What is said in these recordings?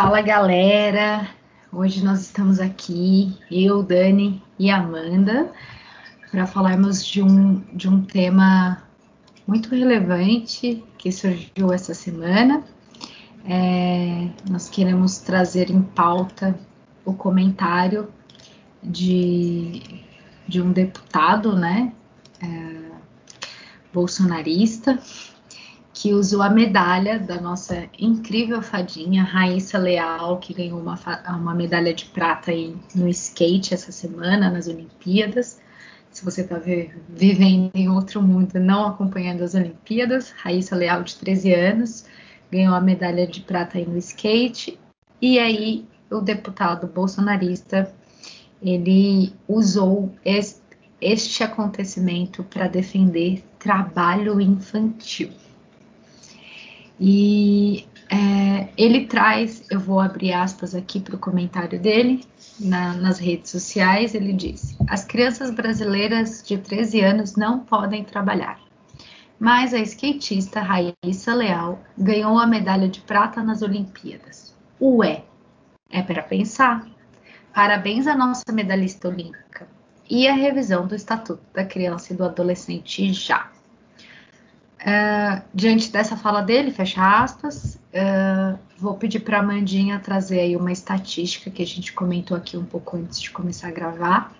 Fala galera, hoje nós estamos aqui, eu, Dani e Amanda, para falarmos de um, de um tema muito relevante que surgiu essa semana. É, nós queremos trazer em pauta o comentário de, de um deputado, né, é, bolsonarista, que usou a medalha da nossa incrível fadinha Raíssa Leal, que ganhou uma, uma medalha de prata aí no skate essa semana nas Olimpíadas. Se você está vivendo em outro mundo, não acompanhando as Olimpíadas, Raíssa Leal, de 13 anos, ganhou a medalha de prata aí no skate. E aí, o deputado bolsonarista ele usou este, acontecimento para defender trabalho infantil. E é, ele traz, eu vou abrir aspas aqui para o comentário dele na, nas redes sociais. Ele diz: As crianças brasileiras de 13 anos não podem trabalhar. Mas a skatista Raíssa Leal ganhou a medalha de prata nas Olimpíadas. Ué, é para pensar. Parabéns à nossa medalhista olímpica. E a revisão do Estatuto da Criança e do Adolescente já. Uh, diante dessa fala dele, fecha aspas, uh, vou pedir para a Mandinha trazer aí uma estatística que a gente comentou aqui um pouco antes de começar a gravar,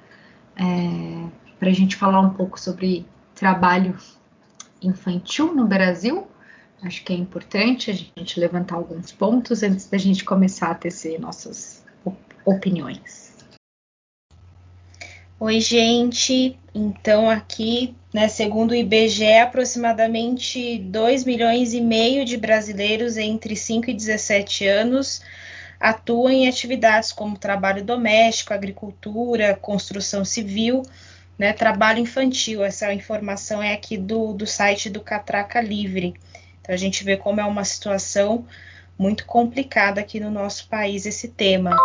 é, para a gente falar um pouco sobre trabalho infantil no Brasil. Acho que é importante a gente levantar alguns pontos antes da gente começar a tecer nossas opiniões. Oi, gente. Então, aqui, né, segundo o IBGE, aproximadamente 2 milhões e meio de brasileiros entre 5 e 17 anos atuam em atividades como trabalho doméstico, agricultura, construção civil, né, trabalho infantil. Essa informação é aqui do, do site do Catraca Livre. Então, a gente vê como é uma situação muito complicada aqui no nosso país esse tema.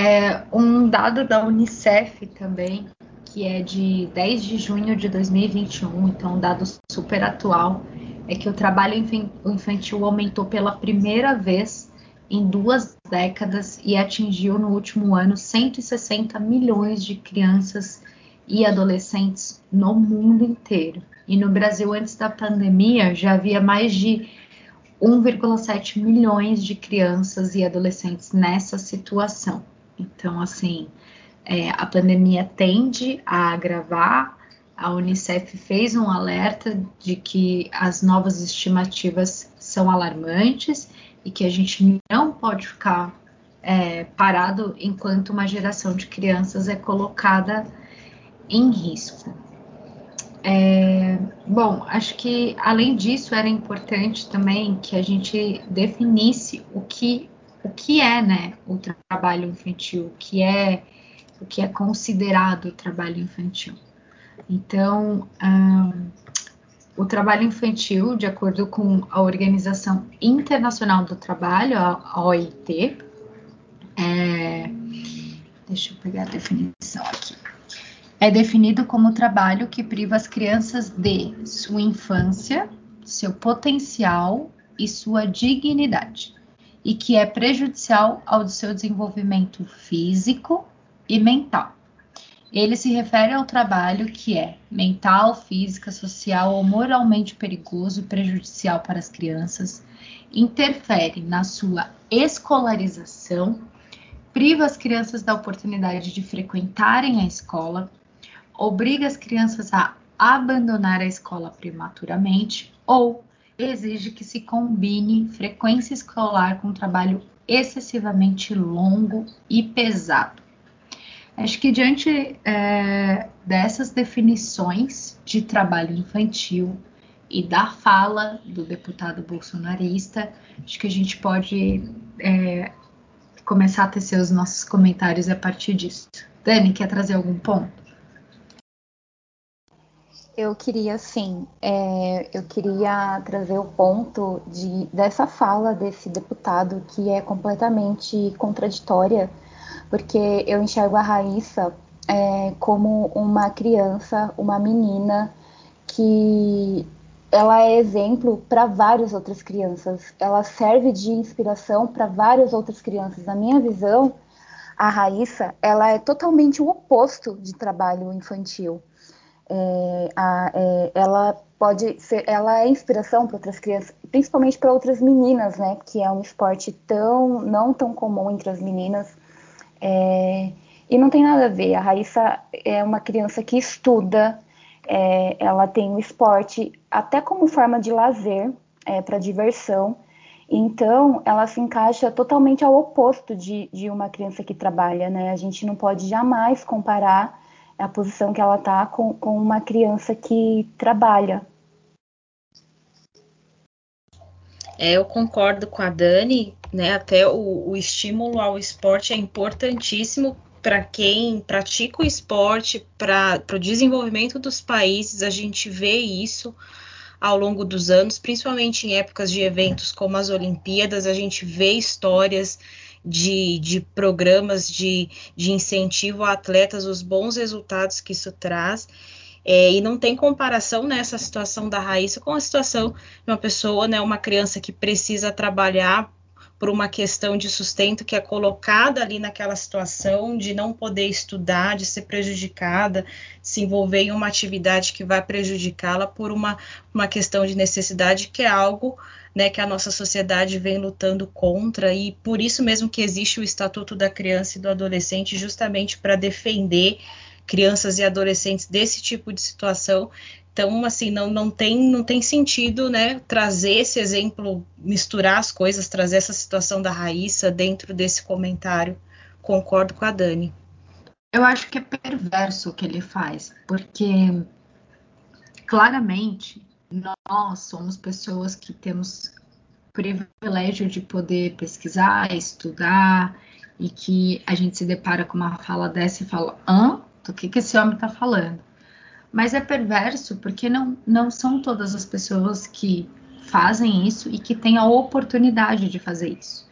É, um dado da Unicef também, que é de 10 de junho de 2021, então um dado super atual, é que o trabalho infantil aumentou pela primeira vez em duas décadas e atingiu no último ano 160 milhões de crianças e adolescentes no mundo inteiro. E no Brasil, antes da pandemia, já havia mais de 1,7 milhões de crianças e adolescentes nessa situação. Então, assim, é, a pandemia tende a agravar. A Unicef fez um alerta de que as novas estimativas são alarmantes e que a gente não pode ficar é, parado enquanto uma geração de crianças é colocada em risco. É, bom, acho que além disso era importante também que a gente definisse o que o que é, né, o trabalho infantil, o que é o que é considerado trabalho infantil. Então, um, o trabalho infantil, de acordo com a Organização Internacional do Trabalho, a OIT, é, deixa eu pegar a definição aqui. É definido como trabalho que priva as crianças de sua infância, seu potencial e sua dignidade e que é prejudicial ao seu desenvolvimento físico e mental. Ele se refere ao trabalho que é mental, física, social ou moralmente perigoso e prejudicial para as crianças, interfere na sua escolarização, priva as crianças da oportunidade de frequentarem a escola, obriga as crianças a abandonar a escola prematuramente ou exige que se combine frequência escolar com trabalho excessivamente longo e pesado. Acho que diante é, dessas definições de trabalho infantil e da fala do deputado bolsonarista, acho que a gente pode é, começar a tecer os nossos comentários a partir disso. Dani, quer trazer algum ponto? Eu queria, sim, é, eu queria trazer o ponto de, dessa fala desse deputado que é completamente contraditória, porque eu enxergo a Raíssa é, como uma criança, uma menina que ela é exemplo para várias outras crianças. Ela serve de inspiração para várias outras crianças. Na minha visão, a Raíssa, ela é totalmente o oposto de trabalho infantil. É, a, é, ela pode ser, ela é inspiração para outras crianças, principalmente para outras meninas, né? Que é um esporte tão não tão comum entre as meninas. É, e não tem nada a ver. A Raíssa é uma criança que estuda, é, ela tem o esporte até como forma de lazer, é, para diversão. Então, ela se encaixa totalmente ao oposto de, de uma criança que trabalha, né? A gente não pode jamais comparar a posição que ela está com, com uma criança que trabalha. É, eu concordo com a Dani, né? Até o, o estímulo ao esporte é importantíssimo para quem pratica o esporte, para o desenvolvimento dos países. A gente vê isso ao longo dos anos, principalmente em épocas de eventos como as Olimpíadas, a gente vê histórias de, de programas de, de incentivo a atletas, os bons resultados que isso traz. É, e não tem comparação nessa situação da Raíssa com a situação de uma pessoa, né, uma criança que precisa trabalhar por uma questão de sustento que é colocada ali naquela situação de não poder estudar, de ser prejudicada, se envolver em uma atividade que vai prejudicá-la por uma, uma questão de necessidade, que é algo né, que a nossa sociedade vem lutando contra, e por isso mesmo que existe o Estatuto da Criança e do Adolescente, justamente para defender crianças e adolescentes desse tipo de situação então, assim, não, não, tem, não tem sentido, né, trazer esse exemplo, misturar as coisas, trazer essa situação da Raíssa dentro desse comentário. Concordo com a Dani. Eu acho que é perverso o que ele faz, porque claramente nós somos pessoas que temos privilégio de poder pesquisar, estudar, e que a gente se depara com uma fala dessa e fala: hã? Do que, que esse homem está falando? Mas é perverso porque não, não são todas as pessoas que fazem isso e que têm a oportunidade de fazer isso.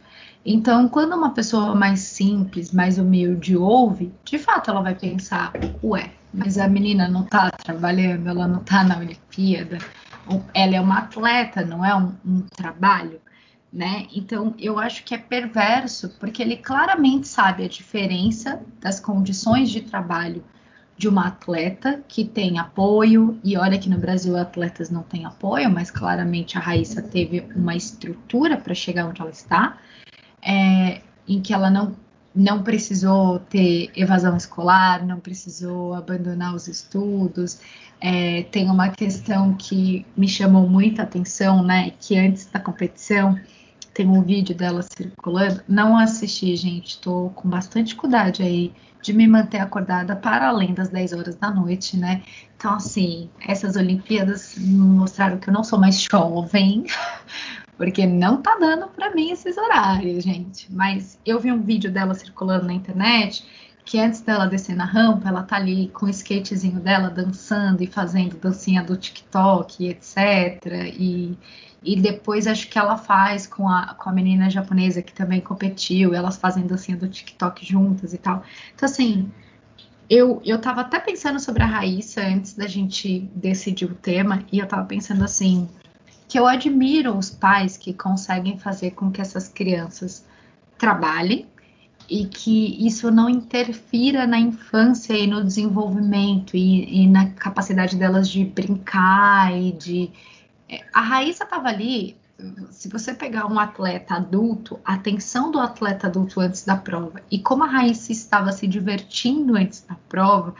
Então, quando uma pessoa mais simples, mais humilde ouve, de fato ela vai pensar: ué, mas a menina não tá trabalhando, ela não tá na Olimpíada, ela é uma atleta, não é um, um trabalho, né? Então, eu acho que é perverso porque ele claramente sabe a diferença das condições de trabalho de uma atleta que tem apoio, e olha que no Brasil atletas não têm apoio, mas claramente a Raíssa teve uma estrutura para chegar onde ela está, é, em que ela não, não precisou ter evasão escolar, não precisou abandonar os estudos. É, tem uma questão que me chamou muita atenção, né? Que antes da competição tem um vídeo dela circulando. Não assisti, gente, estou com bastante cuidado aí de me manter acordada para além das 10 horas da noite, né? Então, assim, essas Olimpíadas mostraram que eu não sou mais jovem, porque não tá dando para mim esses horários, gente. Mas eu vi um vídeo dela circulando na internet que antes dela descer na rampa, ela tá ali com o skatezinho dela dançando e fazendo dancinha do TikTok, etc. E, e depois acho que ela faz com a, com a menina japonesa que também competiu, elas fazem dancinha do TikTok juntas e tal. Então, assim, eu, eu tava até pensando sobre a Raíssa antes da gente decidir o tema, e eu tava pensando assim, que eu admiro os pais que conseguem fazer com que essas crianças trabalhem e que isso não interfira na infância e no desenvolvimento e, e na capacidade delas de brincar e de a Raíssa estava ali. Se você pegar um atleta adulto, a atenção do atleta adulto antes da prova e como a Raíssa estava se divertindo antes da prova,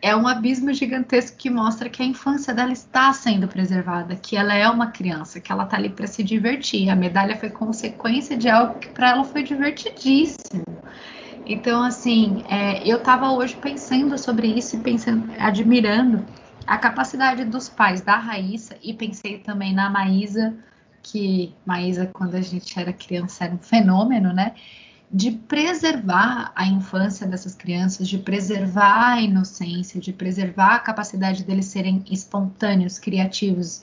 é um abismo gigantesco que mostra que a infância dela está sendo preservada, que ela é uma criança, que ela está ali para se divertir. A medalha foi consequência de algo que para ela foi divertidíssimo. Então, assim, é, eu estava hoje pensando sobre isso e pensando, admirando a capacidade dos pais da Raíssa, e pensei também na Maísa, que Maísa, quando a gente era criança, era um fenômeno, né? De preservar a infância dessas crianças, de preservar a inocência, de preservar a capacidade deles serem espontâneos, criativos,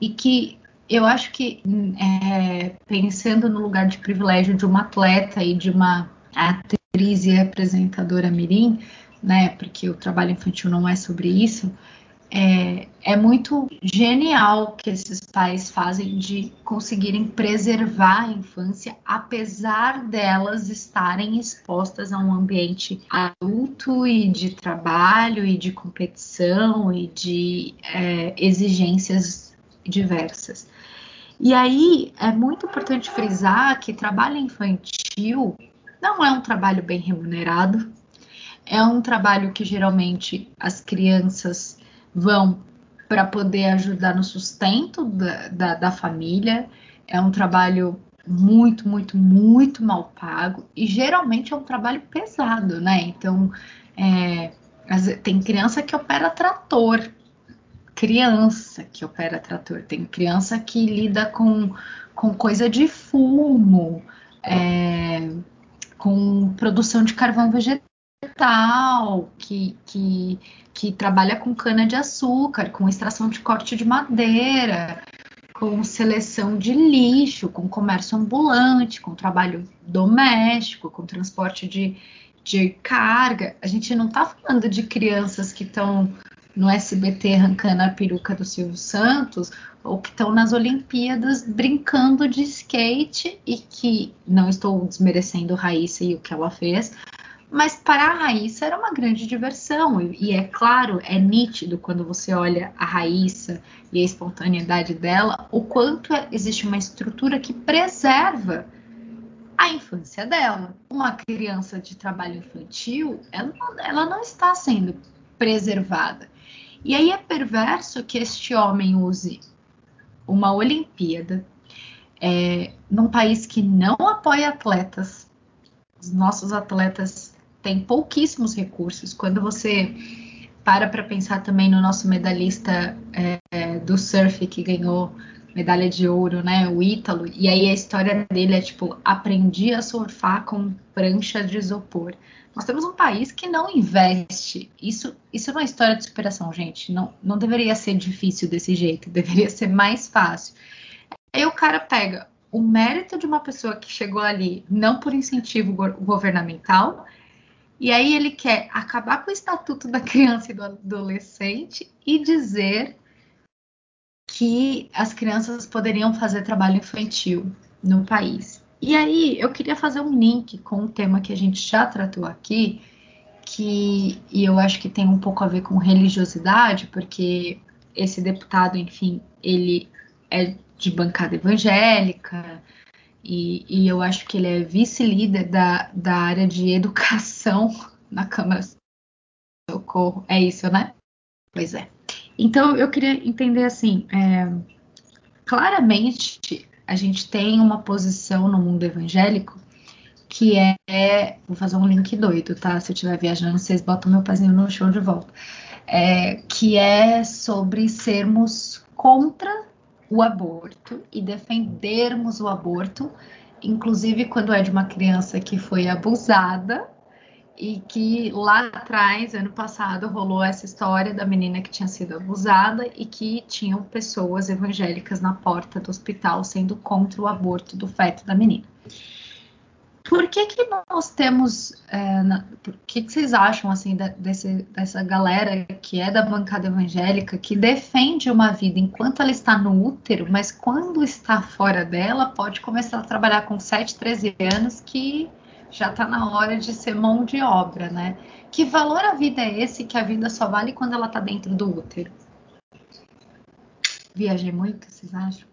e que eu acho que, é, pensando no lugar de privilégio de uma atleta e de uma atriz e apresentadora mirim, né, porque o trabalho infantil não é sobre isso, é, é muito genial que esses pais fazem de conseguirem preservar a infância, apesar delas estarem expostas a um ambiente adulto e de trabalho e de competição e de é, exigências diversas. E aí é muito importante frisar que trabalho infantil não é um trabalho bem remunerado, é um trabalho que geralmente as crianças vão para poder ajudar no sustento da, da, da família. É um trabalho muito, muito, muito mal pago e geralmente é um trabalho pesado, né? Então, é, tem criança que opera trator, criança que opera trator, tem criança que lida com, com coisa de fumo, é, com produção de carvão vegetal, que, que que trabalha com cana de açúcar, com extração de corte de madeira, com seleção de lixo, com comércio ambulante, com trabalho doméstico, com transporte de, de carga. A gente não está falando de crianças que estão no SBT arrancando a peruca do Silvio Santos ou que estão nas Olimpíadas brincando de skate e que não estou desmerecendo Raíssa e o que ela fez, mas para a Raíssa era uma grande diversão. E, é claro, é nítido quando você olha a Raíssa e a espontaneidade dela, o quanto é, existe uma estrutura que preserva a infância dela. Uma criança de trabalho infantil, ela, ela não está sendo preservada. E aí é perverso que este homem use uma Olimpíada é, num país que não apoia atletas. Os nossos atletas tem pouquíssimos recursos. Quando você para para pensar também no nosso medalhista é, do surf que ganhou medalha de ouro, né, o Ítalo, e aí a história dele é tipo, aprendi a surfar com prancha de isopor. Nós temos um país que não investe. Isso, isso é uma história de superação, gente. Não, não deveria ser difícil desse jeito, deveria ser mais fácil. Aí o cara pega o mérito de uma pessoa que chegou ali não por incentivo governamental, e aí ele quer acabar com o estatuto da criança e do adolescente e dizer que as crianças poderiam fazer trabalho infantil no país. E aí eu queria fazer um link com um tema que a gente já tratou aqui, que e eu acho que tem um pouco a ver com religiosidade, porque esse deputado, enfim, ele é de bancada evangélica, e, e eu acho que ele é vice-líder da, da área de educação na Câmara Socorro. É isso, né? Pois é. Então eu queria entender assim, é, claramente a gente tem uma posição no mundo evangélico que é, vou fazer um link doido, tá? Se eu estiver viajando, vocês botam meu pezinho no chão de volta. É, que é sobre sermos contra o aborto e defendermos o aborto, inclusive quando é de uma criança que foi abusada e que lá atrás, ano passado, rolou essa história da menina que tinha sido abusada e que tinham pessoas evangélicas na porta do hospital sendo contra o aborto do feto da menina. Por que, que nós temos. É, na, por que, que vocês acham assim da, desse, dessa galera que é da bancada evangélica que defende uma vida enquanto ela está no útero, mas quando está fora dela pode começar a trabalhar com 7, 13 anos que já está na hora de ser mão de obra, né? Que valor a vida é esse que a vida só vale quando ela está dentro do útero? Viajei muito, vocês acham?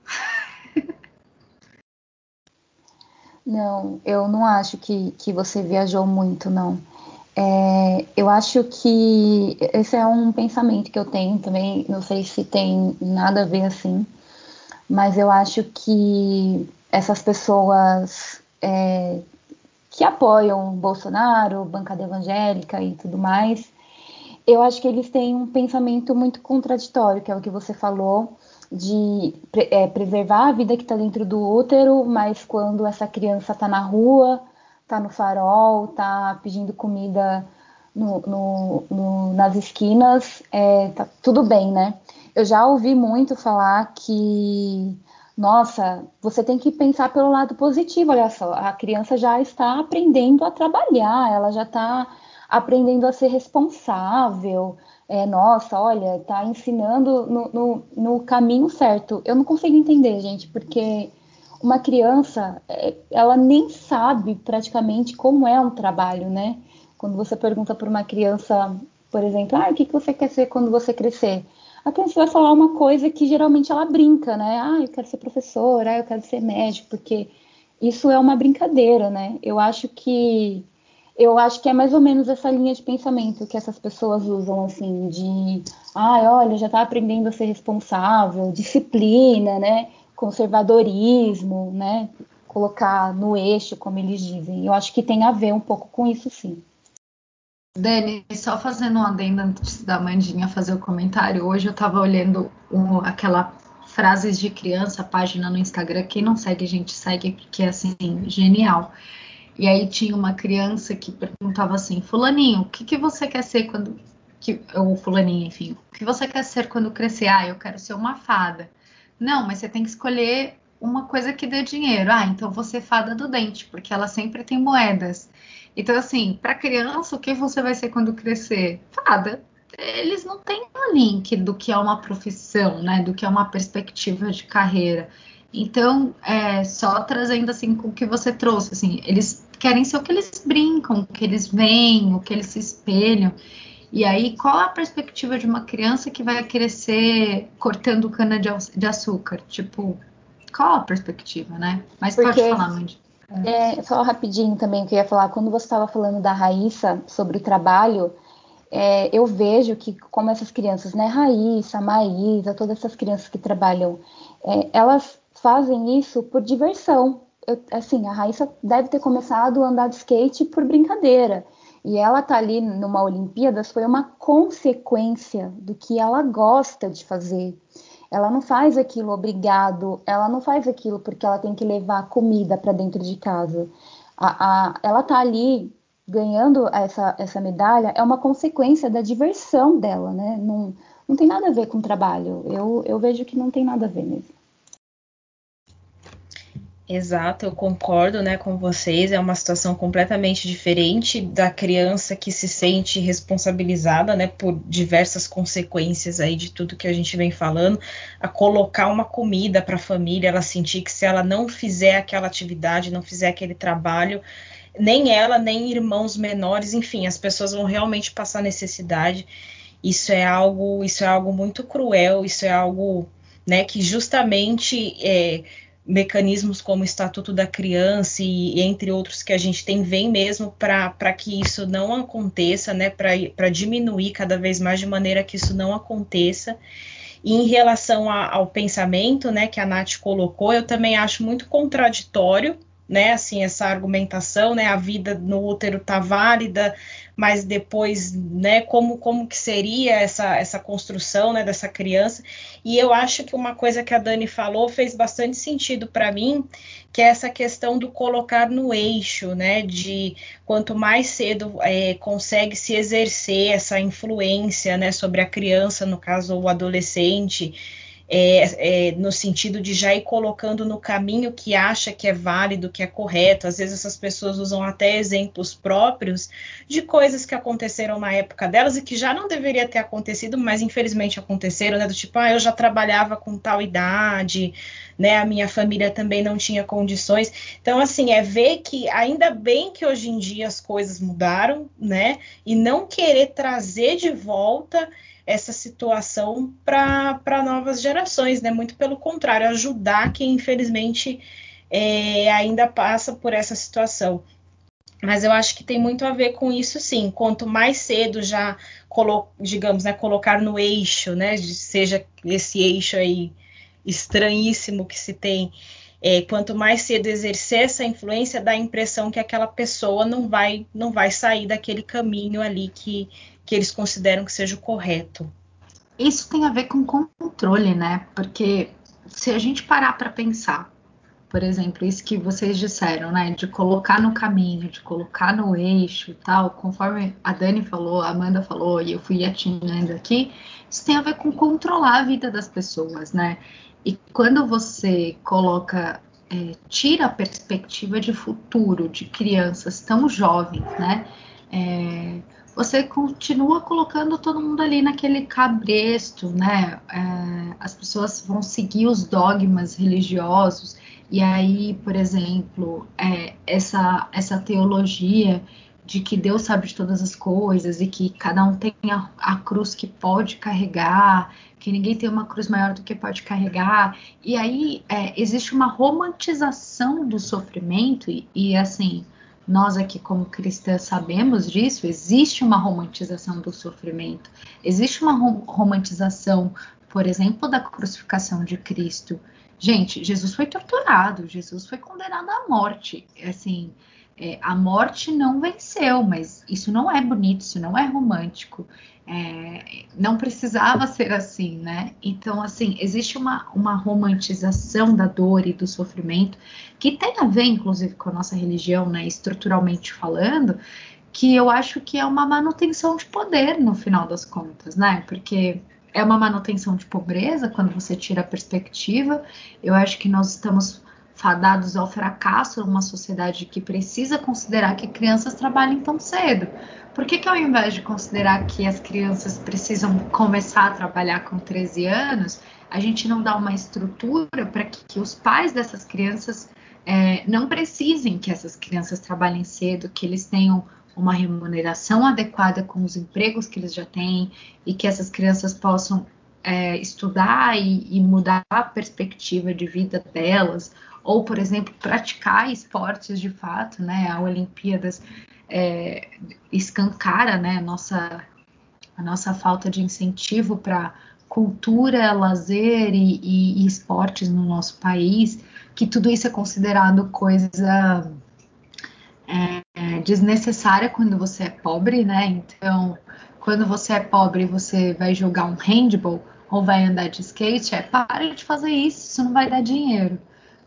Não, eu não acho que, que você viajou muito, não. É, eu acho que esse é um pensamento que eu tenho também, não sei se tem nada a ver assim, mas eu acho que essas pessoas é, que apoiam Bolsonaro, bancada evangélica e tudo mais, eu acho que eles têm um pensamento muito contraditório, que é o que você falou, de é, preservar a vida que está dentro do útero, mas quando essa criança está na rua, está no farol, está pedindo comida no, no, no, nas esquinas, é, tá tudo bem, né? Eu já ouvi muito falar que, nossa, você tem que pensar pelo lado positivo, olha só, a criança já está aprendendo a trabalhar, ela já está aprendendo a ser responsável. É, nossa, olha, tá ensinando no, no, no caminho certo. Eu não consigo entender, gente, porque uma criança, é, ela nem sabe praticamente como é um trabalho, né? Quando você pergunta para uma criança, por exemplo, ah, o que, que você quer ser quando você crescer? A criança vai falar uma coisa que geralmente ela brinca, né? Ah, eu quero ser professora, ah, eu quero ser médico, porque isso é uma brincadeira, né? Eu acho que eu acho que é mais ou menos essa linha de pensamento que essas pessoas usam, assim, de, ah, olha, já está aprendendo a ser responsável, disciplina, né? Conservadorismo, né? Colocar no eixo, como eles dizem. Eu acho que tem a ver um pouco com isso, sim. Dani, só fazendo um adendo antes da Mandinha fazer o comentário, hoje eu estava olhando um, aquela frases de criança, página no Instagram. Quem não segue, gente, segue porque é assim, genial. E aí tinha uma criança que perguntava assim: Fulaninho, o que, que você quer ser quando. Que, ou Fulaninho, enfim, o que você quer ser quando crescer? Ah, eu quero ser uma fada. Não, mas você tem que escolher uma coisa que dê dinheiro. Ah, então você é fada do dente, porque ela sempre tem moedas. Então, assim, para criança, o que você vai ser quando crescer? Fada eles não têm um link do que é uma profissão, né? Do que é uma perspectiva de carreira. Então, é, só trazendo assim com o que você trouxe, assim, eles querem ser o que eles brincam, o que eles veem, o que eles se espelham. E aí, qual a perspectiva de uma criança que vai crescer cortando cana de, açúcar? Tipo, qual a perspectiva, né? Mas Porque, pode falar, Mandy. É, só rapidinho também que eu ia falar, quando você estava falando da Raíssa sobre o trabalho, é, eu vejo que como essas crianças, né, Raíssa, Maísa, todas essas crianças que trabalham, é, elas fazem isso por diversão. Eu, assim, a Raíssa deve ter começado a andar de skate por brincadeira. E ela tá ali numa Olimpíadas foi uma consequência do que ela gosta de fazer. Ela não faz aquilo obrigado, ela não faz aquilo porque ela tem que levar comida para dentro de casa. A, a, ela tá ali ganhando essa, essa medalha é uma consequência da diversão dela, né? Não, não tem nada a ver com trabalho. Eu, eu vejo que não tem nada a ver mesmo. Exato, eu concordo né, com vocês. É uma situação completamente diferente da criança que se sente responsabilizada né, por diversas consequências aí de tudo que a gente vem falando, a colocar uma comida para a família, ela sentir que se ela não fizer aquela atividade, não fizer aquele trabalho, nem ela, nem irmãos menores, enfim, as pessoas vão realmente passar necessidade. Isso é algo, isso é algo muito cruel, isso é algo né, que justamente é, mecanismos como o Estatuto da Criança e, entre outros que a gente tem, vem mesmo para que isso não aconteça, né, para diminuir cada vez mais de maneira que isso não aconteça. E em relação a, ao pensamento né, que a Nath colocou, eu também acho muito contraditório né, assim, essa argumentação, né, a vida no útero tá válida, mas depois, né, como, como que seria essa, essa construção, né, dessa criança, e eu acho que uma coisa que a Dani falou fez bastante sentido para mim, que é essa questão do colocar no eixo, né, de quanto mais cedo é, consegue se exercer essa influência, né, sobre a criança, no caso o adolescente, é, é, no sentido de já ir colocando no caminho que acha que é válido, que é correto. Às vezes essas pessoas usam até exemplos próprios de coisas que aconteceram na época delas e que já não deveria ter acontecido, mas infelizmente aconteceram, né? Do tipo, ah, eu já trabalhava com tal idade, né? A minha família também não tinha condições. Então, assim, é ver que ainda bem que hoje em dia as coisas mudaram, né? E não querer trazer de volta essa situação para novas gerações, né? Muito pelo contrário, ajudar quem infelizmente é, ainda passa por essa situação. Mas eu acho que tem muito a ver com isso, sim. Quanto mais cedo já, digamos, né, colocar no eixo, né, seja esse eixo aí estranhíssimo que se tem, é, quanto mais cedo exercer essa influência, dá a impressão que aquela pessoa não vai, não vai sair daquele caminho ali que, que eles consideram que seja o correto. Isso tem a ver com controle, né? Porque se a gente parar para pensar, por exemplo, isso que vocês disseram, né? De colocar no caminho, de colocar no eixo e tal, conforme a Dani falou, a Amanda falou e eu fui atingindo aqui, isso tem a ver com controlar a vida das pessoas, né? E quando você coloca, é, tira a perspectiva de futuro de crianças tão jovens, né? É, você continua colocando todo mundo ali naquele cabresto, né? É, as pessoas vão seguir os dogmas religiosos, e aí, por exemplo, é, essa, essa teologia de que Deus sabe de todas as coisas e que cada um tem a, a, cruz que pode carregar, que ninguém tem uma cruz maior do que pode carregar. E aí é, existe uma romantização do sofrimento, e, e assim, nós aqui como cristãs sabemos disso, existe uma romantização do sofrimento, existe uma romantização, por exemplo, da crucificação de Cristo. Gente, Jesus foi torturado, Jesus foi condenado à morte. Assim, é, a morte não venceu, mas isso não é bonito, isso não é romântico. É, não precisava ser assim, né? Então, assim, existe uma, uma romantização da dor e do sofrimento que tem a ver, inclusive, com a nossa religião, né? Estruturalmente falando, que eu acho que é uma manutenção de poder no final das contas, né? Porque é uma manutenção de pobreza quando você tira a perspectiva. Eu acho que nós estamos fadados ao fracasso numa sociedade que precisa considerar que crianças trabalhem tão cedo. Por que, que ao invés de considerar que as crianças precisam começar a trabalhar com 13 anos, a gente não dá uma estrutura para que, que, os pais dessas crianças é, não precisem que essas crianças trabalhem cedo, que eles tenham uma remuneração adequada com os empregos que eles já têm e que essas crianças possam é, estudar e, e, mudar a perspectiva de vida delas, ou, por exemplo, praticar esportes de fato, né? A Olimpíadas é, escancara né, a, nossa, a nossa falta de incentivo para cultura, lazer e, e, e, esportes no nosso país, que tudo isso é considerado coisa é, desnecessária quando você é pobre, né? Então, quando você é pobre, você vai jogar um handball ou vai andar de skate, é pare de fazer isso, isso não vai dar dinheiro.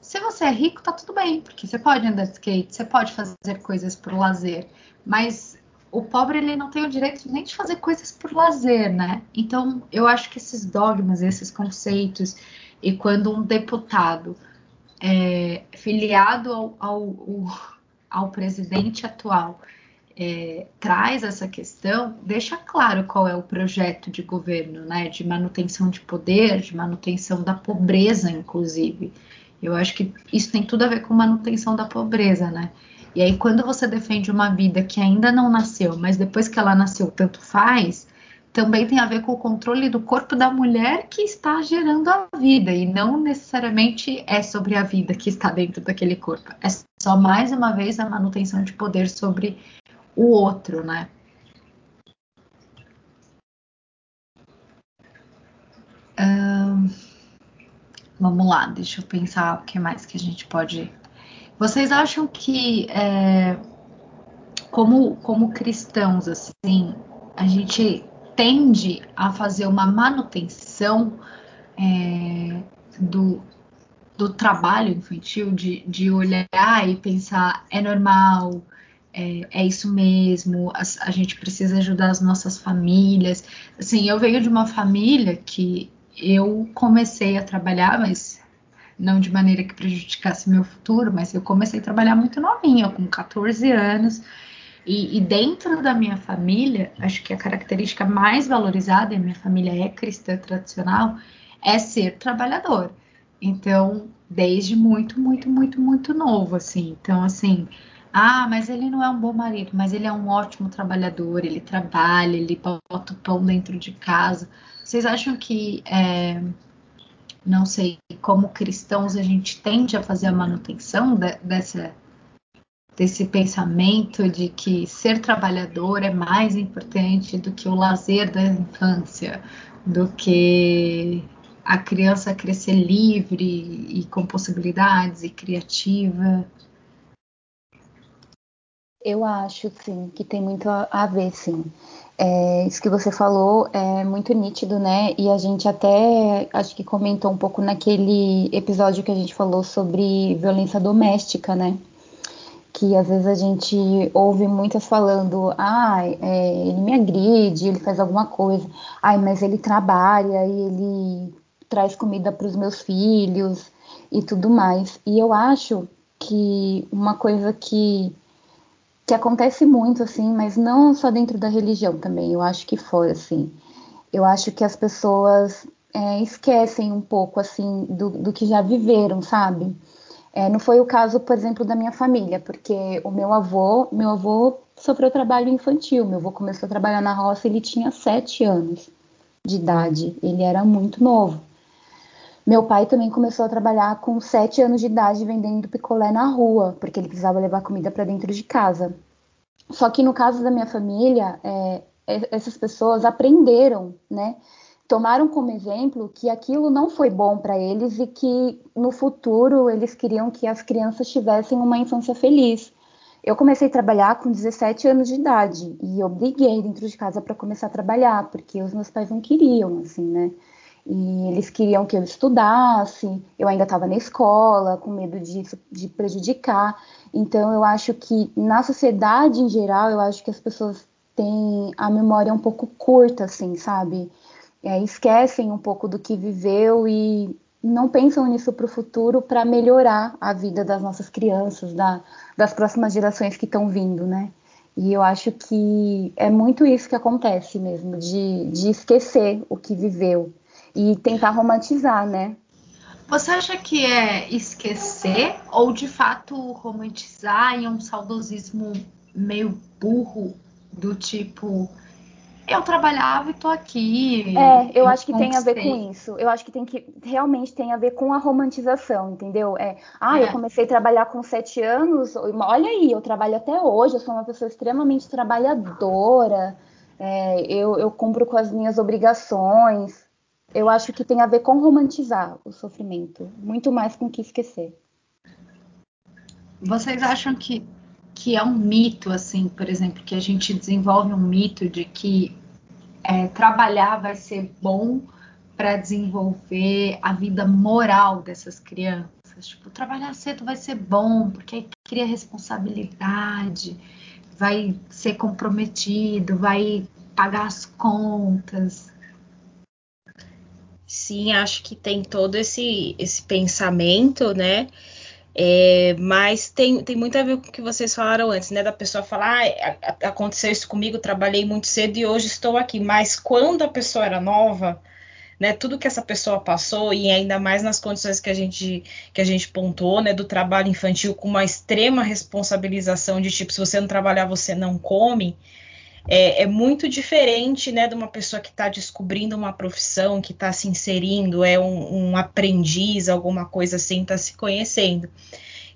Se você é rico, tá tudo bem, porque você pode andar de skate, você pode fazer coisas por lazer, mas o pobre ele não tem o direito nem de fazer coisas por lazer, né? Então, eu acho que esses dogmas, esses conceitos, e quando um deputado é, filiado ao, ao, ao presidente atual é, traz essa questão, deixa claro qual é o projeto de governo, né? De manutenção de poder, de manutenção da pobreza, inclusive. Eu acho que isso tem tudo a ver com manutenção da pobreza, né? E aí, quando você defende uma vida que ainda não nasceu, mas depois que ela nasceu, tanto faz, também tem a ver com o controle do corpo da mulher que está gerando a vida, e não necessariamente é sobre a vida que está dentro daquele corpo. É só mais uma vez a manutenção de poder sobre o outro, né? Vamos lá, deixa eu pensar o que mais que a gente pode. Vocês acham que, é, como, como cristãos, assim, a gente tende a fazer uma manutenção é, do, do trabalho infantil, de, de olhar e pensar é normal, é, é isso mesmo, a, a, gente precisa ajudar as nossas famílias. Assim, eu venho de uma família que eu comecei a trabalhar, mas não de maneira que prejudicasse meu futuro, mas eu comecei a trabalhar muito novinha, com 14 anos. E, e, dentro da minha família, acho que a característica mais valorizada, e a minha família é cristã tradicional, é ser trabalhador. Então, desde muito, muito, muito, muito novo, assim. Então, assim, ah, mas ele não é um bom marido, mas ele é um ótimo trabalhador, ele trabalha, ele bota o pão dentro de casa. Vocês acham que, é, não sei, como cristãos a gente tende a fazer a manutenção de, dessa, desse pensamento de que ser trabalhador é mais importante do que o lazer da infância, do que a criança crescer livre e com possibilidades e criativa? Eu acho, sim, que tem muito a ver, sim. É, isso que você falou é muito nítido, né? E a gente até acho que comentou um pouco naquele episódio que a gente falou sobre violência doméstica, né? Que às vezes a gente ouve muitas falando, ah, é, ele me agride, ele faz alguma coisa, ai, mas ele trabalha e ele traz comida para os meus filhos e tudo mais. E eu acho que uma coisa que que acontece muito, assim, mas não só dentro da religião também, eu acho que fora, assim. Eu acho que as pessoas é, esquecem um pouco, assim, do, do que já viveram, sabe? É, não foi o caso, por exemplo, da minha família, porque o meu avô, meu avô sofreu trabalho infantil. Meu avô começou a trabalhar na roça, ele tinha sete anos de idade, ele era muito novo. Meu pai também começou a trabalhar com sete anos de idade vendendo picolé na rua, porque ele precisava levar comida para dentro de casa. Só que no caso da minha família, é, essas pessoas aprenderam, né? Tomaram como exemplo que aquilo não foi bom para eles e que no futuro eles queriam que as crianças tivessem uma infância feliz. Eu comecei a trabalhar com 17 anos de idade e obriguei dentro de casa para começar a trabalhar, porque os meus pais não queriam, assim, né? E eles queriam que eu estudasse, eu ainda estava na escola, com medo de, de prejudicar. Então, eu acho que na sociedade em geral, eu acho que as pessoas têm a memória um pouco curta, assim, sabe? É, esquecem um pouco do que viveu e não pensam nisso para o futuro para melhorar a vida das nossas crianças, da, das próximas gerações que estão vindo, né? E eu acho que é muito isso que acontece mesmo, de, de esquecer o que viveu e tentar romantizar, né? Você acha que é esquecer ou de fato romantizar em um saudosismo meio burro do tipo eu trabalhava e tô aqui. É, eu, eu acho que tem a ver com isso. Eu acho que tem que realmente tem a ver com a romantização, entendeu? É, ah, é. eu comecei a trabalhar com sete anos. Olha aí, eu trabalho até hoje. Eu sou uma pessoa extremamente trabalhadora. É, eu, eu cumpro com as minhas obrigações eu acho que tem a ver com romantizar o sofrimento, muito mais com que esquecer. Vocês acham que, que é um mito, assim, por exemplo, que a gente desenvolve um mito de que é, trabalhar vai ser bom para desenvolver a vida moral dessas crianças? Tipo, trabalhar cedo vai ser bom, porque aí cria responsabilidade, vai ser comprometido, vai pagar as contas. Sim, acho que tem todo esse, esse pensamento, né? É, mas tem, tem muito a ver com o que vocês falaram antes, né? Da pessoa falar, ah, aconteceu isso comigo, trabalhei muito cedo e hoje estou aqui. Mas quando a pessoa era nova, né? Tudo que essa pessoa passou, e ainda mais nas condições que a gente, que a gente pontuou, né? Do trabalho infantil com uma extrema responsabilização de tipo, se você não trabalhar, você não come é, é muito diferente né, de uma pessoa que está descobrindo uma profissão, que está se inserindo, é um, um aprendiz, alguma coisa assim, está se conhecendo.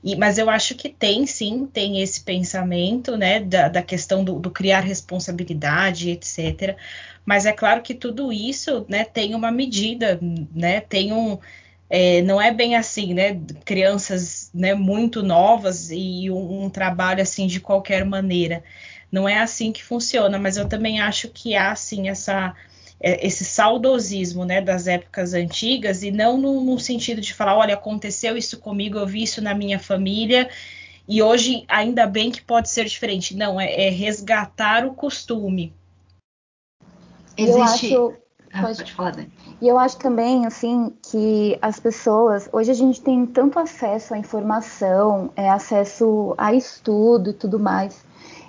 E, mas eu acho que tem sim, tem esse pensamento, né, da, da questão do, do, criar responsabilidade, etc. Mas é claro que tudo isso, né, tem uma medida, né, tem um, é, não é bem assim, né, crianças, né, muito novas e um, um trabalho assim de qualquer maneira. Não é assim que funciona, mas eu também acho que há assim essa é, esse saudosismo né, das épocas antigas e não no, no, sentido de falar, olha, aconteceu isso comigo, eu vi isso na minha família e hoje ainda bem que pode ser diferente. Não, é, é resgatar o costume. Existe. Eu acho... Ah, pode... pode falar, Dani. E eu acho também, assim, que as pessoas. Hoje a gente tem tanto acesso à informação, é, acesso a estudo e tudo mais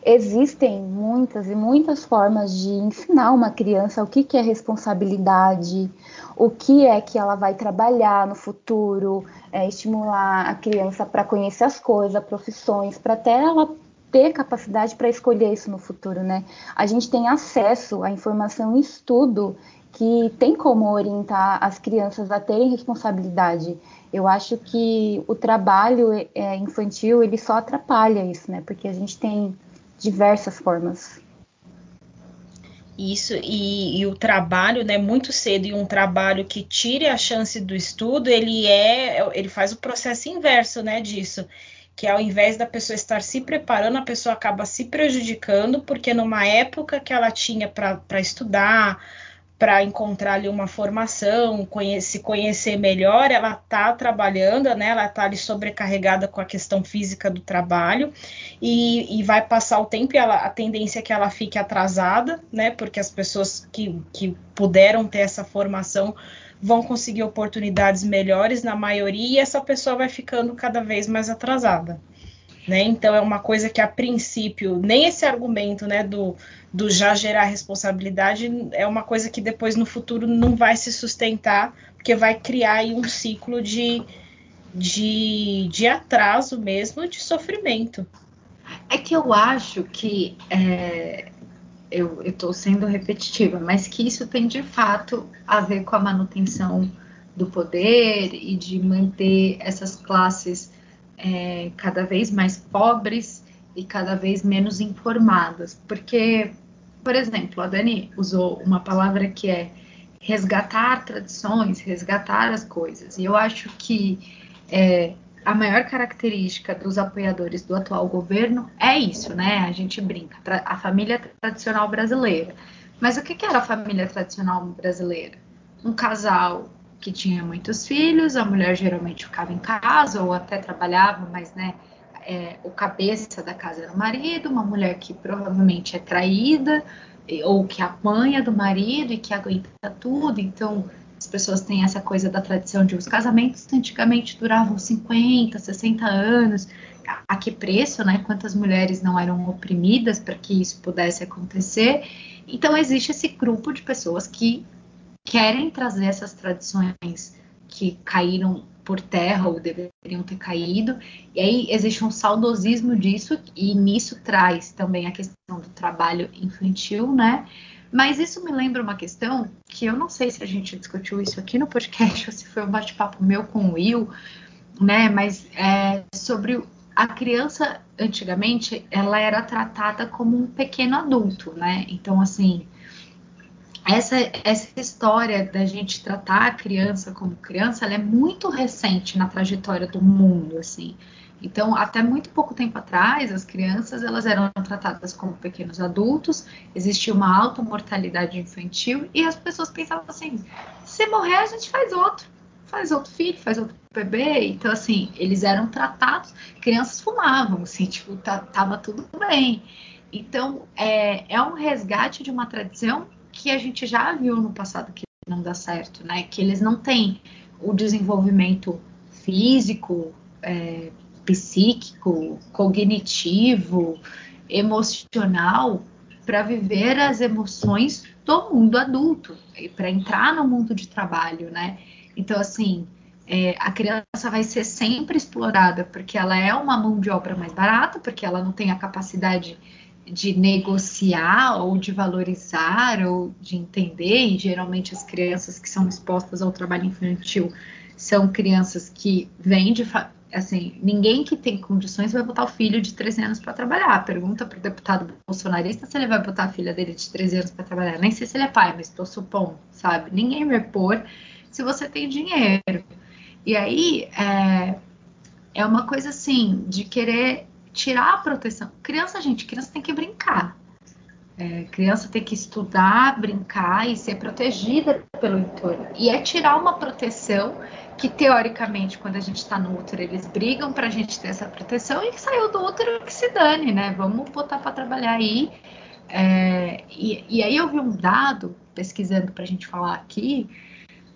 existem muitas e muitas formas de ensinar uma criança o que, que é responsabilidade, o que é que ela vai trabalhar no futuro, é, estimular a criança para conhecer as coisas, profissões, para até ela ter capacidade para escolher isso no futuro, né? A gente tem acesso à informação e estudo que tem como orientar as crianças a terem responsabilidade. Eu acho que o trabalho é, infantil ele só atrapalha isso, né? Porque a gente tem diversas formas. Isso, e, e, o trabalho, né, muito cedo, e um trabalho que tire a chance do estudo, ele é, ele faz o processo inverso, né, disso, que ao invés da pessoa estar se preparando, a pessoa acaba se prejudicando, porque numa época que ela tinha para estudar, para encontrar ali uma formação, se conhecer melhor, ela está trabalhando, né? Ela está ali sobrecarregada com a questão física do trabalho e, e vai passar o tempo e ela, a tendência é que ela fique atrasada, né? Porque as pessoas que, que puderam ter essa formação vão conseguir oportunidades melhores na maioria e essa pessoa vai ficando cada vez mais atrasada. Né? Então é uma coisa que a princípio nem esse argumento né, do, do já gerar responsabilidade é uma coisa que depois no futuro não vai se sustentar, porque vai criar aí um ciclo de, de, de atraso mesmo, de sofrimento. É que eu acho que é, eu estou sendo repetitiva, mas que isso tem de fato a ver com a manutenção do poder e de manter essas classes é, cada vez mais pobres e cada vez menos informadas. Porque, por exemplo, a Dani usou uma palavra que é resgatar tradições, resgatar as coisas. E eu acho que é, a maior característica dos apoiadores do atual governo é isso, né? A gente brinca, a família tradicional brasileira. Mas o que era a família tradicional brasileira? Um casal que tinha muitos filhos, a mulher geralmente ficava em casa ou até trabalhava, mas né, é, o cabeça da casa era o marido, uma mulher que provavelmente é traída ou que apanha do marido e que aguenta tudo. Então, as pessoas têm essa coisa da tradição de os casamentos antigamente duravam 50, 60 anos. A que preço, né? Quantas mulheres não eram oprimidas para que isso pudesse acontecer? Então, existe esse grupo de pessoas que querem trazer essas tradições que caíram por terra ou deveriam ter caído. E aí existe um saudosismo disso e nisso traz também a questão do trabalho infantil, né? Mas isso me lembra uma questão que eu não sei se a gente discutiu isso aqui no podcast ou se foi um bate-papo meu com o Will, né? Mas é sobre a criança antigamente ela era tratada como um pequeno adulto, né? Então assim essa, essa história da gente tratar a criança como criança, ela é muito recente na trajetória do mundo, assim. Então, até muito pouco tempo atrás, as crianças elas eram tratadas como pequenos adultos, existia uma alta mortalidade infantil e as pessoas pensavam assim: se morrer a gente faz outro, faz outro filho, faz outro bebê. Então, assim, eles eram tratados, crianças fumavam, assim, tipo, tava tudo bem. Então, é, é um resgate de uma tradição que a gente já viu no passado que não dá certo, né? Que eles não têm o desenvolvimento físico, é, psíquico, cognitivo, emocional para viver as emoções do mundo adulto, para entrar no mundo de trabalho, né? Então, assim, é, a criança vai ser sempre explorada porque ela é uma mão de obra mais barata, porque ela não tem a capacidade de negociar ou de valorizar ou de entender, e geralmente as crianças que são expostas ao trabalho infantil são crianças que vêm de assim, ninguém que tem condições vai botar o filho de 13 anos para trabalhar. Pergunta para o deputado bolsonarista se ele vai botar a filha dele de 13 anos para trabalhar. Nem sei se ele é pai, mas estou supondo, sabe? Ninguém vai pôr se você tem dinheiro. E aí é, é uma coisa assim de querer tirar a proteção. Criança, gente, criança tem que brincar. É, criança tem que estudar, brincar e ser protegida pelo entorno. E é tirar uma proteção que, teoricamente, quando a gente está no útero, eles brigam para a gente ter essa proteção e que saiu do útero que se dane, né? Vamos botar para trabalhar aí. É, e, e, aí eu vi um dado, pesquisando para a gente falar aqui,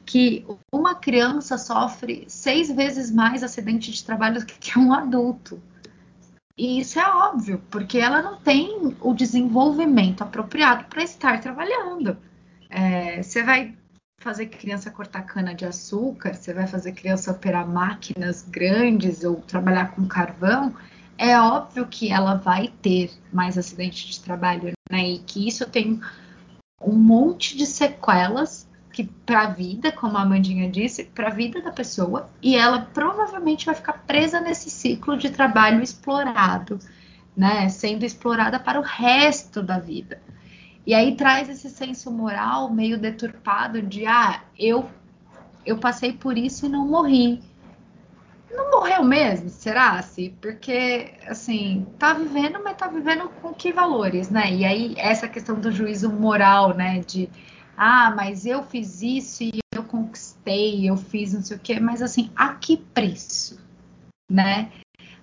que uma criança sofre seis vezes mais acidente de trabalho do que um adulto. E isso é óbvio, porque ela não tem o desenvolvimento apropriado para estar trabalhando. É, você vai fazer criança cortar cana de açúcar, você vai fazer criança operar máquinas grandes ou trabalhar com carvão, é óbvio que ela vai ter mais acidente de trabalho, né? E que isso tem um monte de sequelas que para a vida, como a Amandinha disse, para a vida da pessoa, e ela provavelmente vai ficar presa nesse ciclo de trabalho explorado, né, sendo explorada para o resto da vida. E aí traz esse senso moral meio deturpado de ah, eu eu passei por isso e não morri. Não morreu mesmo, será? -se? Porque, assim, tá vivendo, mas tá vivendo com que valores, né? E aí, essa questão do juízo moral, né? De ah, mas eu fiz isso e eu conquistei, eu fiz não sei o quê, mas assim, a que preço, né?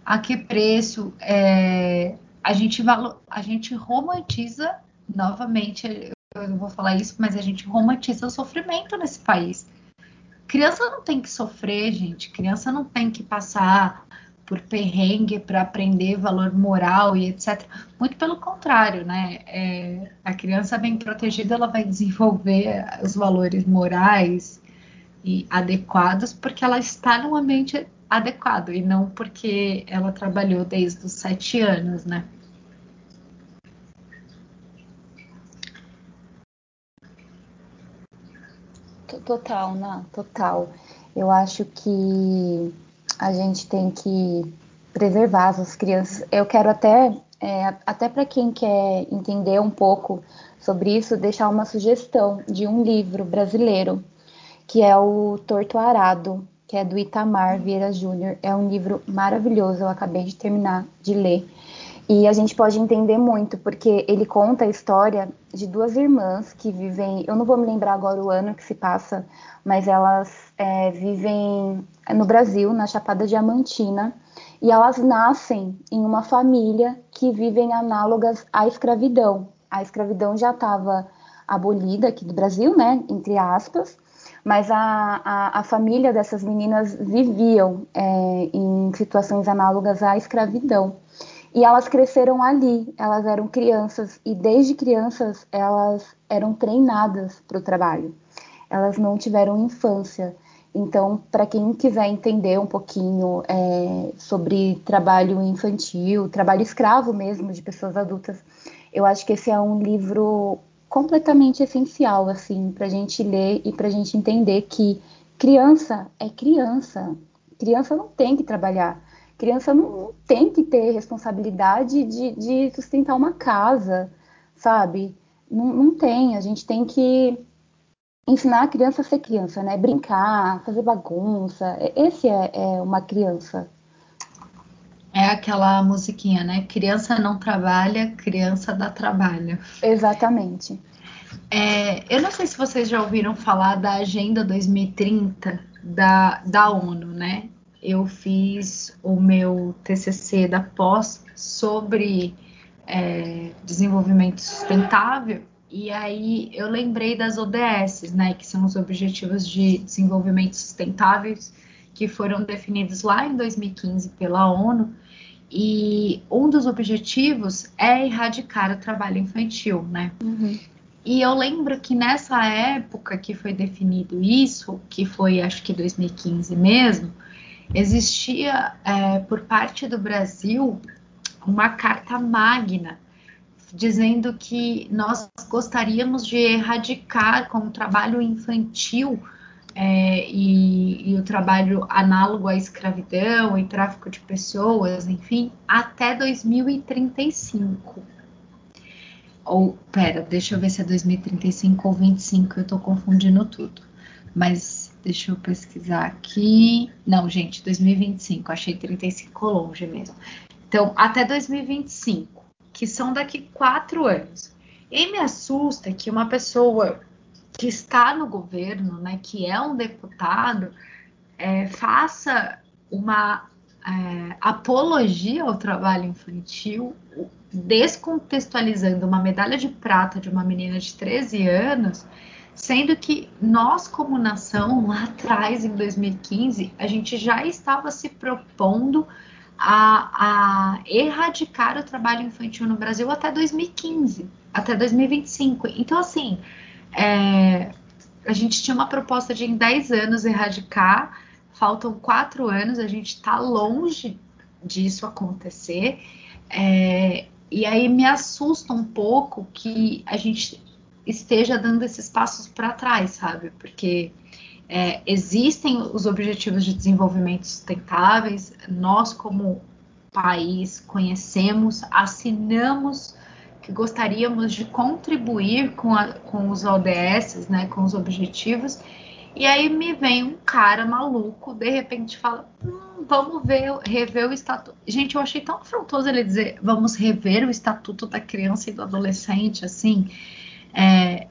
A que preço é, a gente a gente romantiza novamente, eu não vou falar isso, mas a gente romantiza o sofrimento nesse país. Criança não tem que sofrer, gente. Criança não tem que passar por perrengue para aprender valor moral e etc. Muito pelo contrário, né? É, a criança bem protegida ela vai desenvolver os valores morais e adequados porque ela está num ambiente adequado e não porque ela trabalhou desde os sete anos, né? Total, né? Total. Eu acho que a gente tem que preservar as crianças. Eu quero até, é, até para quem quer entender um pouco sobre isso, deixar uma sugestão de um livro brasileiro, que é o Torto Arado, que é do Itamar Vieira Júnior. É um livro maravilhoso, eu acabei de terminar de ler. E a gente pode entender muito, porque ele conta a história de duas irmãs que vivem. Eu não vou me lembrar agora o ano que se passa, mas elas é, vivem no Brasil, na Chapada Diamantina, e elas nascem em uma família que vivem análogas à escravidão. A escravidão já estava abolida aqui do Brasil, né, entre aspas, mas a, a, a família dessas meninas viviam é, em situações análogas à escravidão. E elas cresceram ali, elas eram crianças e desde crianças elas eram treinadas para o trabalho. Elas não tiveram infância. Então, para quem quiser entender um pouquinho é, sobre trabalho infantil, trabalho escravo mesmo de pessoas adultas, eu acho que esse é um livro completamente essencial, assim, para a gente ler e para a gente entender que criança é criança. Criança não tem que trabalhar. Criança não tem que ter responsabilidade de, de sustentar uma casa, sabe? Não, não, tem. A gente tem que ensinar a criança a ser criança, né? Brincar, fazer bagunça. Esse é, é uma criança. É aquela musiquinha, né? Criança não trabalha, criança dá trabalho. Exatamente. É, eu não sei se vocês já ouviram falar da Agenda 2030 da, da ONU, né? Eu fiz o meu TCC da pós sobre é, desenvolvimento sustentável e aí eu lembrei das ODS, né, que são os Objetivos de Desenvolvimento Sustentáveis que foram definidos lá em 2015 pela ONU e um dos objetivos é erradicar o trabalho infantil, né? Uhum. E eu lembro que nessa época que foi definido isso, que foi acho que 2015 mesmo, existia é, por parte do Brasil uma carta magna dizendo que nós gostaríamos de erradicar com o trabalho infantil é, e, e, o trabalho análogo à escravidão e tráfico de pessoas, enfim, até 2035. Ou, pera, deixa eu ver se é 2035 ou 25, eu tô confundindo tudo. Mas Deixa eu pesquisar aqui. Não, gente, 2025. Achei 35 longe mesmo. Então, até 2025, que são daqui quatro anos. E me assusta que uma pessoa que está no governo, né, que é um deputado, é, faça uma é, apologia ao trabalho infantil, descontextualizando uma medalha de prata de uma menina de 13 anos Sendo que nós, como nação, lá atrás, em 2015, a gente já estava se propondo a, a, erradicar o trabalho infantil no Brasil até 2015, até 2025. Então, assim, é, a gente tinha uma proposta de em 10 anos erradicar, faltam 4 anos, a gente está longe disso acontecer. É, e aí me assusta um pouco que a gente esteja dando esses passos para trás, sabe? Porque é, existem os objetivos de desenvolvimento sustentáveis, nós, como país, conhecemos, assinamos que gostaríamos de contribuir com, a, com os ODS, né, com os objetivos, e aí me vem um cara maluco, de repente fala: hum, vamos ver, rever o estatuto. Gente, eu achei tão afrontoso ele dizer: vamos rever o estatuto da criança e do adolescente, assim. É,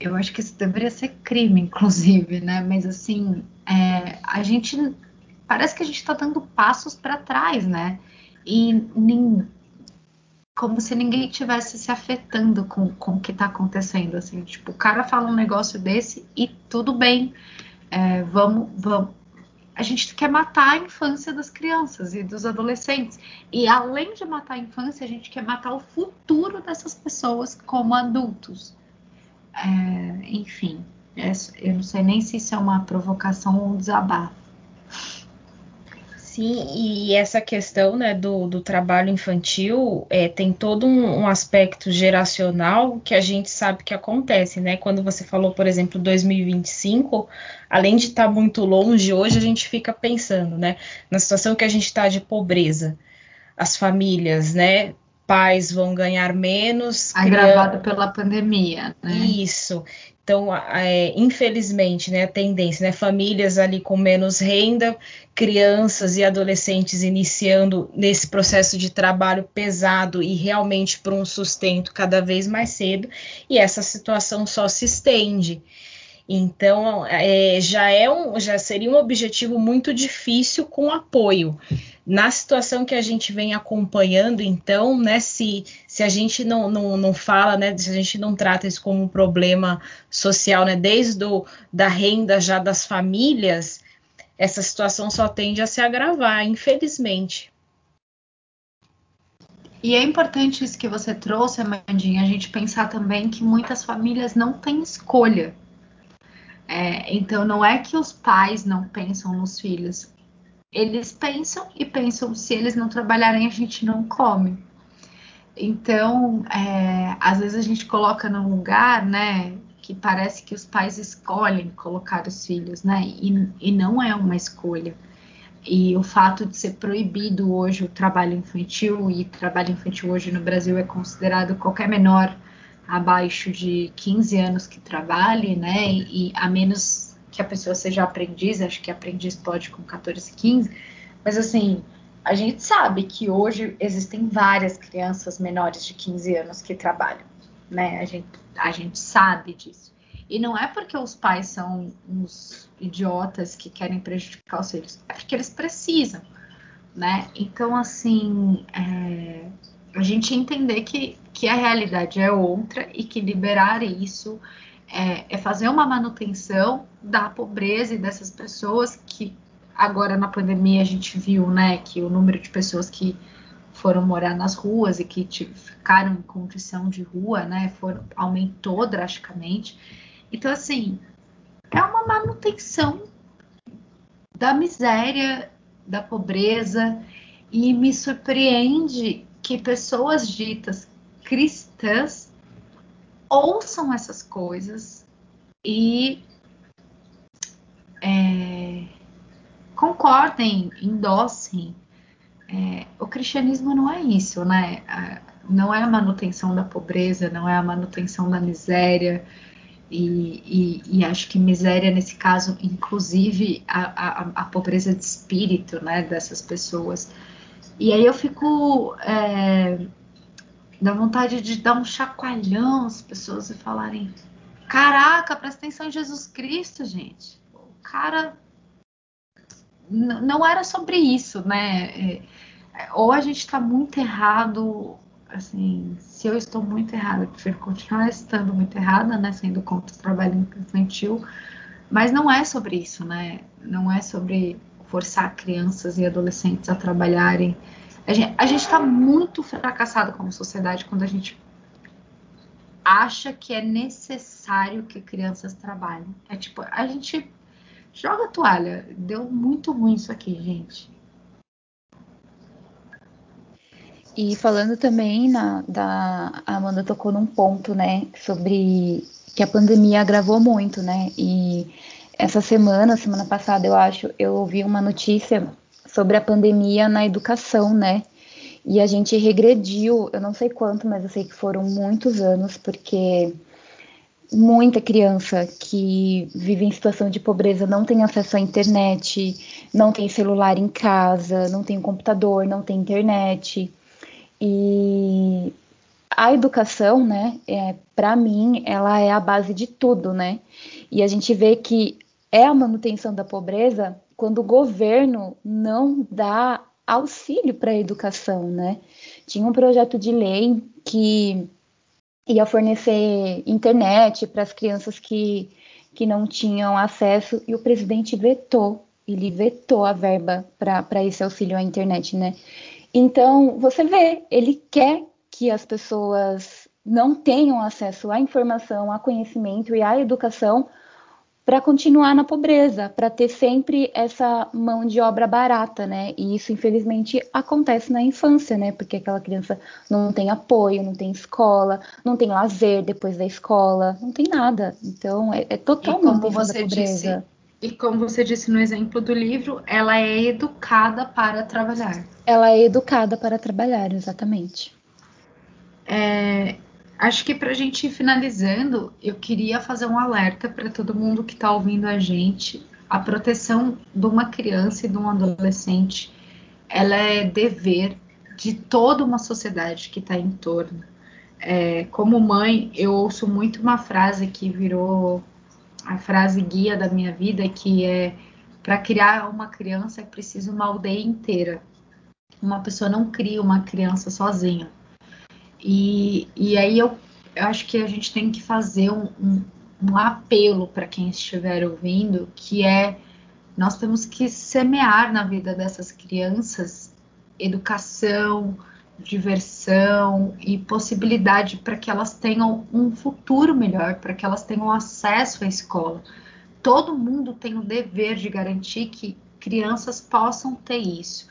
eu acho que isso deveria ser crime, inclusive, né? Mas assim, é, a gente parece que a gente está dando passos para trás, né? E nem, como se ninguém tivesse se afetando com, com o que está acontecendo, assim, tipo, o cara fala um negócio desse e tudo bem, é, vamos, vamos. a gente quer matar a infância das crianças e dos adolescentes. E além de matar a infância, a gente quer matar o futuro dessas pessoas como adultos. É, enfim, é, eu não sei nem se isso é uma provocação ou um desabafo. Sim, e essa questão né, do, do trabalho infantil é, tem todo um, um, aspecto geracional que a gente sabe que acontece, né? Quando você falou, por exemplo, 2025, além de estar tá muito longe, hoje a gente fica pensando, né? Na situação que a gente está de pobreza, as famílias, né? Pais vão ganhar menos. Agravado criança... pela pandemia, né? Isso. Então, é, infelizmente, né, a tendência, né, famílias ali com menos renda, crianças e adolescentes iniciando nesse processo de trabalho pesado e realmente para um sustento cada vez mais cedo, e essa situação só se estende. Então, é, já, é um, já seria um objetivo muito difícil com apoio. Na situação que a gente vem acompanhando, então, né, se, se a gente não, não, não fala, né, se a gente não trata isso como um problema social, né, desde do, da renda já das famílias, essa situação só tende a se agravar, infelizmente. E é importante isso que você trouxe, Amandinha, a gente pensar também que muitas famílias não têm escolha é, então, não é que os pais não pensam nos filhos. Eles pensam e pensam: se eles não trabalharem, a gente não come. Então, é, às vezes a gente coloca num lugar, né, que parece que os pais escolhem colocar os filhos, né, e, e não é uma escolha. E o fato de ser proibido hoje o trabalho infantil, e trabalho infantil hoje no Brasil é considerado qualquer menor abaixo de 15 anos que trabalhe, né? E a menos que a pessoa seja aprendiz, acho que aprendiz pode com 14, 15, mas assim, a gente sabe que hoje existem várias crianças menores de 15 anos que trabalham, né? A gente, a gente sabe disso. E não é porque os pais são uns idiotas que querem prejudicar os filhos, é porque eles precisam, né? Então, assim, é, a gente entender que, que a realidade é outra e que liberar isso é, é, fazer uma manutenção da pobreza e dessas pessoas que agora na pandemia a gente viu, né, que o número de pessoas que foram morar nas ruas e que ficaram em condição de rua, né, foram, aumentou drasticamente. Então, assim, é uma manutenção da miséria, da pobreza, e me surpreende que pessoas ditas cristãs ouçam essas coisas e é, concordem, endossem. É, o cristianismo não é isso, né? Não é a manutenção da pobreza, não é a manutenção da miséria. E, e, e acho que miséria, nesse caso, inclusive a, a, a pobreza de espírito né, dessas pessoas. E aí eu fico. É, dá vontade de dar um chacoalhão às pessoas e falarem: Caraca, presta atenção em Jesus Cristo, gente. O cara. Não era sobre isso, né? É, ou a gente está muito errado, assim, se eu estou muito errada, eu prefiro continuar estando muito errada, né? Sendo contra o trabalho infantil, mas não é sobre isso, né? Não é sobre forçar crianças e adolescentes a trabalharem. A gente está muito fracassado como sociedade quando a gente acha que é necessário que crianças trabalhem. É tipo, a gente joga a toalha. Deu muito ruim isso aqui, gente. E falando também na, da a Amanda tocou num ponto, né, sobre que a pandemia agravou muito, né? E essa semana, semana passada, eu acho, eu ouvi uma notícia sobre a pandemia na educação, né? E a gente regrediu, eu não sei quanto, mas eu sei que foram muitos anos, porque muita criança que vive em situação de pobreza não tem acesso à internet, não tem celular em casa, não tem computador, não tem internet. E a educação, né, é, para mim, ela é a base de tudo, né? E a gente vê que é a manutenção da pobreza quando o governo não dá auxílio para a educação, né? Tinha um projeto de lei que ia fornecer internet para as crianças que, que não tinham acesso e o presidente vetou ele vetou a verba para esse auxílio à internet, né? Então, você vê, ele quer que as pessoas não tenham acesso à informação, a conhecimento e à educação para continuar na pobreza, para ter sempre essa mão de obra barata, né? E isso, infelizmente, acontece na infância, né? Porque aquela criança não tem apoio, não tem escola, não tem lazer depois da escola, não tem nada. Então, é, é totalmente como você pobreza. Disse, e como você disse no exemplo do livro, ela é educada para trabalhar. Ela é educada para trabalhar, exatamente. É, Acho que para a gente ir finalizando, eu queria fazer um alerta para todo mundo que está ouvindo a gente. A proteção de uma criança e de um adolescente, ela é dever de toda uma sociedade que está em torno. É, como mãe, eu ouço muito uma frase que virou a frase guia da minha vida, que é para criar uma criança é preciso uma aldeia inteira. Uma pessoa não cria uma criança sozinha. E, e aí eu, acho que a gente tem que fazer um, um, um apelo para quem estiver ouvindo, que é nós temos que semear na vida dessas crianças educação, diversão e possibilidade para que elas tenham um futuro melhor, para que elas tenham acesso à escola. Todo mundo tem o dever de garantir que crianças possam ter isso.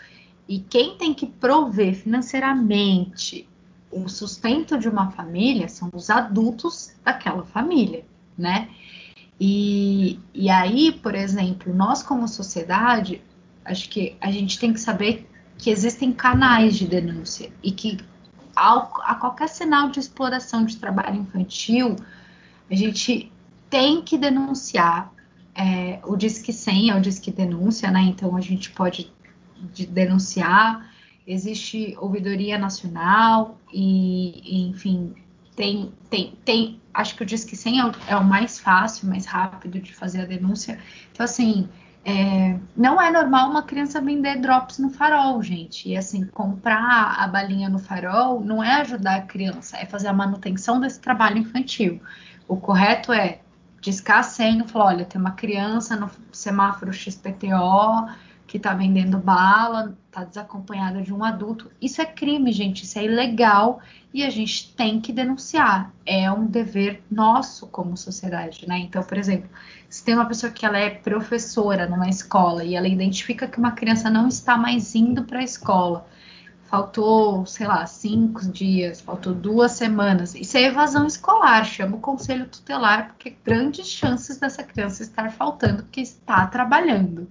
E quem tem que prover financeiramente o sustento de uma família são os adultos daquela família, né? E, e aí, por exemplo, nós como sociedade, acho que a gente tem que saber que existem canais de denúncia e que ao, a qualquer sinal de exploração de trabalho infantil, a gente tem que denunciar. É, o Disque 100 é o Disque Denúncia, né? Então a gente pode de, denunciar existe ouvidoria nacional e, e, enfim, tem, tem, tem, acho que o Disque 100 é o, é o, mais fácil, mais rápido de fazer a denúncia. Então, assim, é, não é normal uma criança vender drops no farol, gente. E, assim, comprar a balinha no farol não é ajudar a criança, é fazer a manutenção desse trabalho infantil. O correto é discar senha e falar, olha, tem uma criança no semáforo XPTO que está vendendo bala, está desacompanhada de um adulto. Isso é crime, gente, isso é ilegal e a gente tem que denunciar. É um dever nosso como sociedade, né? Então, por exemplo, se tem uma pessoa que ela é professora numa escola e ela identifica que uma criança não está mais indo para a escola, faltou, sei lá, cinco dias, faltou duas semanas. Isso é evasão escolar, chama o conselho tutelar, porque grandes chances dessa criança estar faltando porque está trabalhando.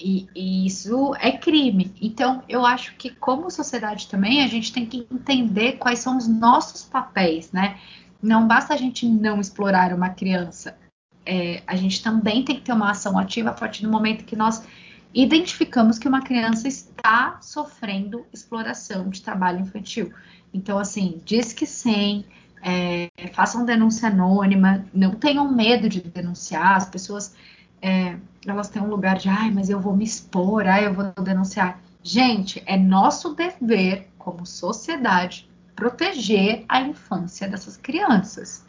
E, e, isso é crime. Então, eu acho que, como sociedade também, a gente tem que entender quais são os nossos papéis, né? Não basta a gente não explorar uma criança. É, a gente também tem que ter uma ação ativa a partir do momento que nós identificamos que uma criança está sofrendo exploração de trabalho infantil. Então, assim, diz que sim, é, façam denúncia anônima, não tenham medo de denunciar, as pessoas é, elas têm um lugar de, ai, mas eu vou me expor, ai, eu vou denunciar. Gente, é nosso dever como sociedade proteger a infância dessas crianças.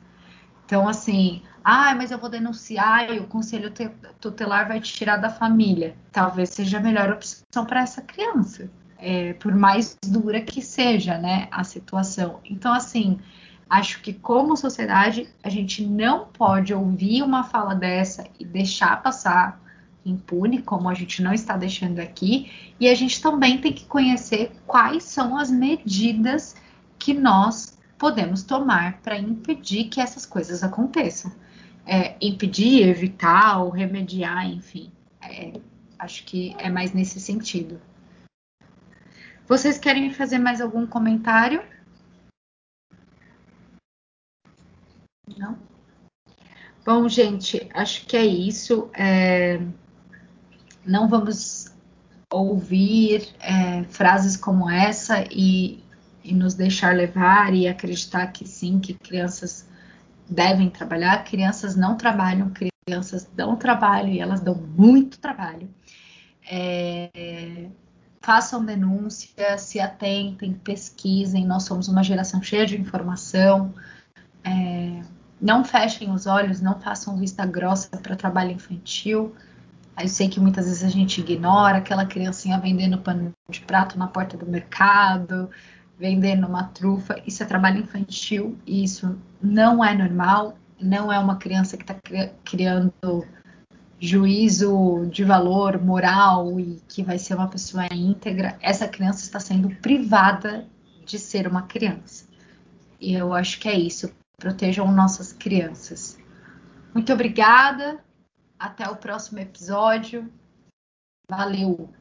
Então, assim, ai, mas eu vou denunciar e o conselho tutelar vai te tirar da família. Talvez seja a melhor opção para essa criança, é, por mais dura que seja, né, a situação. Então, assim, Acho que, como sociedade, a gente não pode ouvir uma fala dessa e deixar passar impune, como a gente não está deixando aqui, e a gente também tem que conhecer quais são as medidas que nós podemos tomar para impedir que essas coisas aconteçam. É, impedir, evitar ou remediar, enfim. É, acho que é mais nesse sentido. Vocês querem fazer mais algum comentário? Não? Bom, gente, acho que é isso. É... Não vamos ouvir é, frases como essa e, e nos deixar levar e acreditar que sim, que crianças devem trabalhar. Crianças não trabalham, crianças dão trabalho e elas dão muito trabalho. É, façam denúncia, se atentem, pesquisem. Nós somos uma geração cheia de informação. É, não fechem os olhos, não façam vista grossa para trabalho infantil. Eu sei que muitas vezes a gente ignora aquela criancinha vendendo pano de prato na porta do mercado, vendendo uma trufa. Isso é trabalho infantil e isso não é normal. Não é uma criança que está criando juízo de valor moral e que vai ser uma pessoa íntegra. Essa criança está sendo privada de ser uma criança. E eu acho que é isso. Protejam nossas crianças. Muito obrigada. Até o próximo episódio. Valeu!